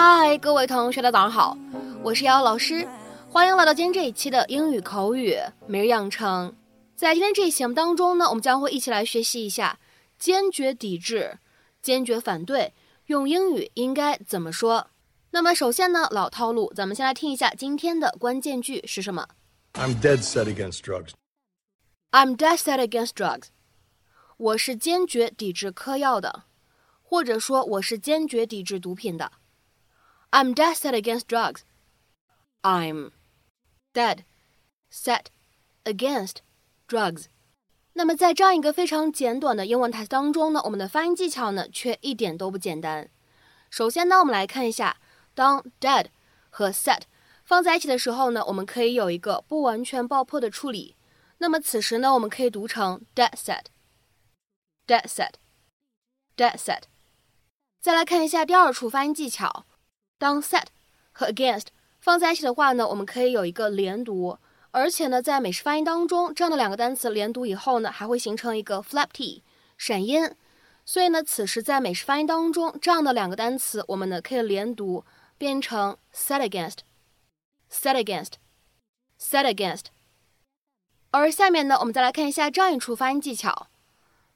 嗨，各位同学，大家早上好，我是瑶老师，欢迎来到今天这一期的英语口语每日养成。在今天这一期节目当中呢，我们将会一起来学习一下坚决抵制、坚决反对用英语应该怎么说。那么首先呢，老套路，咱们先来听一下今天的关键句是什么。I'm dead set against drugs. I'm dead set against drugs. 我是坚决抵制嗑药的，或者说我是坚决抵制毒品的。I'm dead set against drugs. I'm dead set against drugs. 那么在这样一个非常简短的英文台词当中呢，我们的发音技巧呢却一点都不简单。首先呢，我们来看一下，当 dead 和 set 放在一起的时候呢，我们可以有一个不完全爆破的处理。那么此时呢，我们可以读成 dead set，dead set，dead set。再来看一下第二处发音技巧。当 set 和 against 放在一起的话呢，我们可以有一个连读，而且呢，在美式发音当中，这样的两个单词连读以后呢，还会形成一个 flap t 闪音。所以呢，此时在美式发音当中，这样的两个单词，我们呢可以连读，变成 set against，set against，set against。而下面呢，我们再来看一下这样一处发音技巧：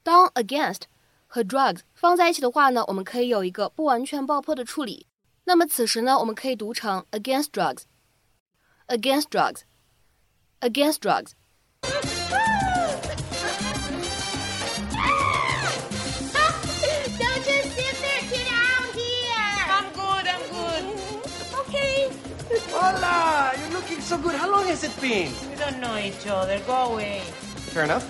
当 against 和 drugs 放在一起的话呢，我们可以有一个不完全爆破的处理。那么此时呢，我们可以读成 against drugs，against drugs，against drugs。Don't just sit there, get out here. I'm good, I'm good. Okay. Hola! You're looking so good. How long has it been? We don't know each other. Go away. Fair enough.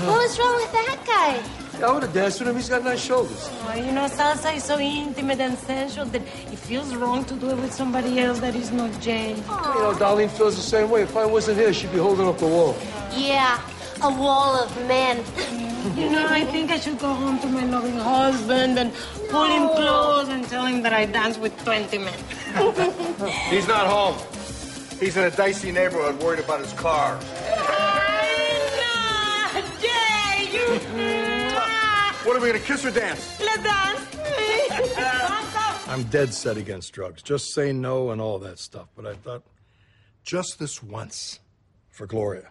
What's wrong with that guy? I would have danced with him. He's got nice shoulders. Oh, you know, salsa is so intimate and sensual that it feels wrong to do it with somebody else that is not Jay. You know, Darlene feels the same way. If I wasn't here, she'd be holding up the wall. Yeah, a wall of men. You know, I think I should go home to my loving husband and pull him close and tell him that I danced with 20 men. He's not home. He's in a dicey neighborhood worried about his car. What are we going to kiss or dance? Let's dance. I'm dead set against drugs. Just say no and all that stuff. But I thought, just this once for Gloria.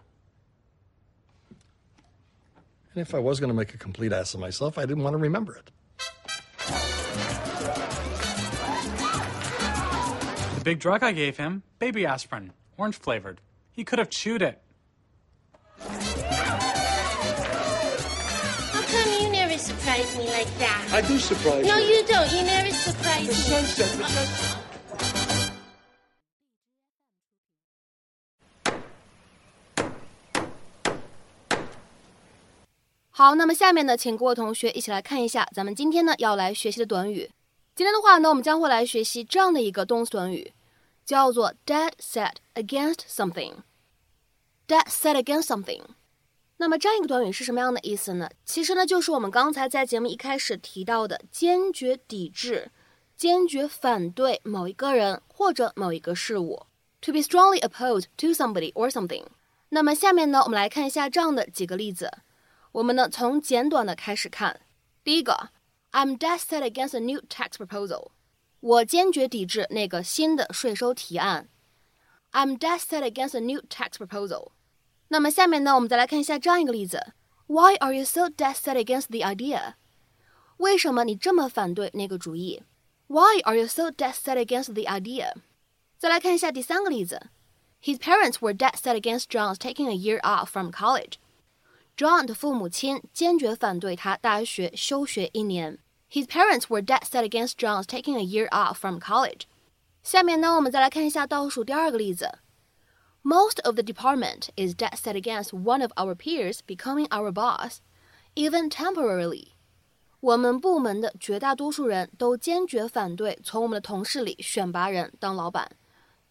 And if I was going to make a complete ass of myself, I didn't want to remember it. The big drug I gave him, baby aspirin, orange flavored. He could have chewed it. Surprise me like that? I do surprise No, you. you don't. You never surprise The me. sunset, the sunset. 好，那么下面呢，请各位同学一起来看一下咱们今天呢要来学习的短语。今天的话呢，我们将会来学习这样的一个动词短语，叫做 dead set against something。dead set against something。那么这样一个短语是什么样的意思呢？其实呢，就是我们刚才在节目一开始提到的坚决抵制、坚决反对某一个人或者某一个事物。To be strongly opposed to somebody or something。那么下面呢，我们来看一下这样的几个例子。我们呢从简短的开始看。第一个，I'm dead set against a new tax proposal。我坚决抵制那个新的税收提案。I'm dead set against a new tax proposal。那么下面呢，我们再来看一下这样一个例子：Why are you so dead set against the idea？为什么你这么反对那个主意？Why are you so dead set against the idea？再来看一下第三个例子：His parents were dead set against John's taking a year off from college。John 的父母亲坚决反对他大学休学一年。His parents were dead set against John's taking a year off from college。下面呢，我们再来看一下倒数第二个例子。 Most of the department is dead set against one of our peers becoming our boss, even temporarily. 我们部门的绝大多数人都坚决反对从我们的同事里选拔人当老板，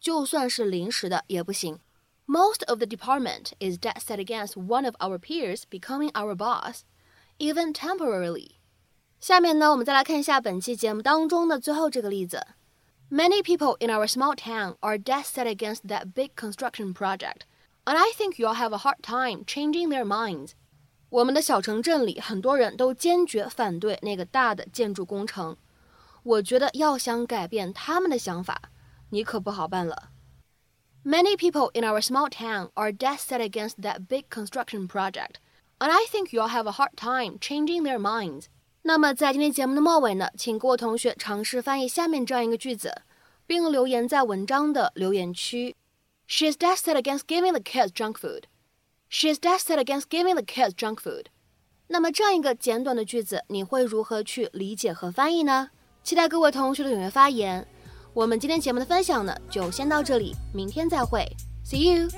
就算是临时的也不行。Most of the department is dead set against one of our peers becoming our boss, even temporarily. 下面呢，我们再来看一下本期节目当中的最后这个例子。 Many people in our small town are dead set against that big construction project, and I think you'll have a hard time changing their minds. 我们的小城镇里很多人都坚决反对那个大的建筑工程。我觉得要想改变他们的想法，你可不好办了。Many people in our small town are dead set against that big construction project, and I think you'll have a hard time changing their minds. 那么在今天节目的末尾呢，请各位同学尝试翻译下面这样一个句子，并留言在文章的留言区。She is dead set against giving the kids junk food. She is dead set against giving the kids junk food. 那么这样一个简短的句子，你会如何去理解和翻译呢？期待各位同学的踊跃发言。我们今天节目的分享呢，就先到这里，明天再会，See you。